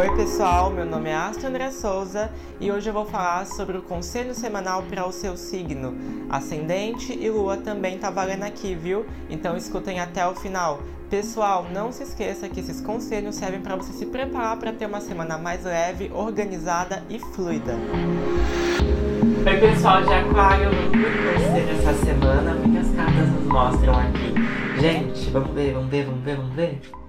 Oi pessoal, meu nome é Astro André Souza e hoje eu vou falar sobre o conselho semanal para o seu signo. Ascendente e lua também tá valendo aqui, viu? Então escutem até o final. Pessoal, não se esqueça que esses conselhos servem para você se preparar para ter uma semana mais leve, organizada e fluida. Oi pessoal de Aquário, vamos conselho essa semana, o que as cartas nos mostram aqui? Gente, vamos ver, vamos ver, vamos ver, vamos ver.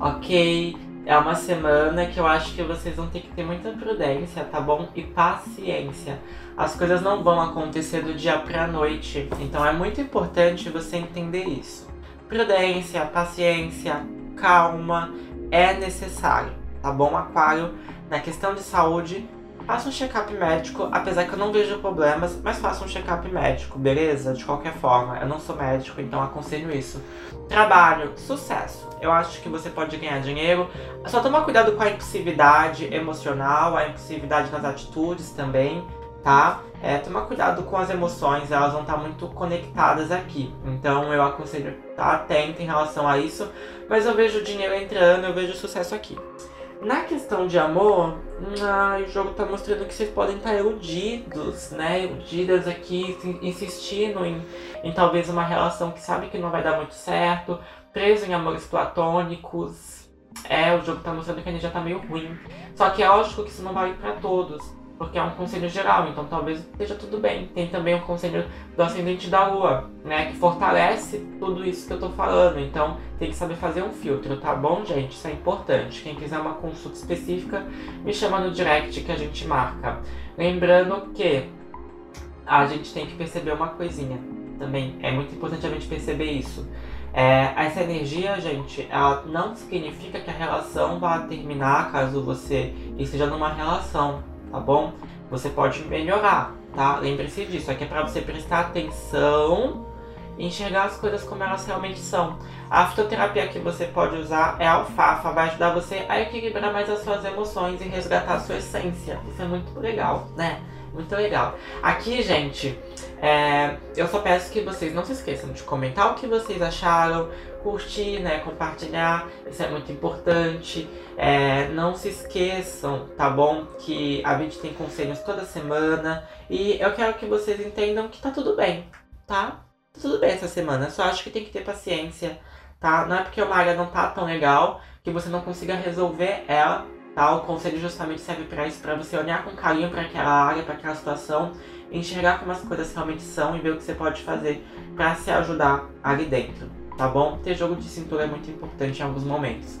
Ok, é uma semana que eu acho que vocês vão ter que ter muita prudência, tá bom? E paciência. As coisas não vão acontecer do dia pra noite, então é muito importante você entender isso. Prudência, paciência, calma é necessário, tá bom, Aquário? Na questão de saúde, faça um check-up médico, apesar que eu não vejo problemas, mas faça um check-up médico, beleza? De qualquer forma, eu não sou médico, então aconselho isso. Trabalho, sucesso. Eu acho que você pode ganhar dinheiro. Só toma cuidado com a impulsividade emocional, a impulsividade nas atitudes também, tá? É, toma cuidado com as emoções, elas vão estar muito conectadas aqui. Então eu aconselho estar tá atento em relação a isso. Mas eu vejo dinheiro entrando, eu vejo sucesso aqui. Na questão de amor, ah, o jogo tá mostrando que vocês podem estar iludidos, né? Iludidas aqui, insistindo em, em talvez uma relação que sabe que não vai dar muito certo, preso em amores platônicos. É, o jogo tá mostrando que a energia tá meio ruim. Só que é lógico que isso não vale para todos porque é um conselho geral, então talvez esteja tudo bem. Tem também o conselho do ascendente da lua, né, que fortalece tudo isso que eu tô falando. Então tem que saber fazer um filtro, tá bom, gente? Isso é importante. Quem quiser uma consulta específica, me chama no direct que a gente marca. Lembrando que a gente tem que perceber uma coisinha também. É muito importante a gente perceber isso. É, essa energia, gente, ela não significa que a relação vá terminar caso você esteja numa relação tá bom? Você pode melhorar, tá? Lembre-se disso, aqui é para você prestar atenção e enxergar as coisas como elas realmente são. A fitoterapia que você pode usar é a alfafa, vai ajudar você a equilibrar mais as suas emoções e resgatar a sua essência. Isso é muito legal, né? Muito legal. Aqui, gente, é, eu só peço que vocês não se esqueçam de comentar o que vocês acharam, curtir, né, compartilhar, isso é muito importante. É, não se esqueçam, tá bom? Que a gente tem conselhos toda semana e eu quero que vocês entendam que tá tudo bem, tá? Tá tudo bem essa semana, só acho que tem que ter paciência, tá? Não é porque uma área não tá tão legal que você não consiga resolver ela O conselho justamente serve para isso, para você olhar com carinho para aquela área, para aquela situação, enxergar como as coisas realmente são e ver o que você pode fazer para se ajudar ali dentro, tá bom? Ter jogo de cintura é muito importante em alguns momentos.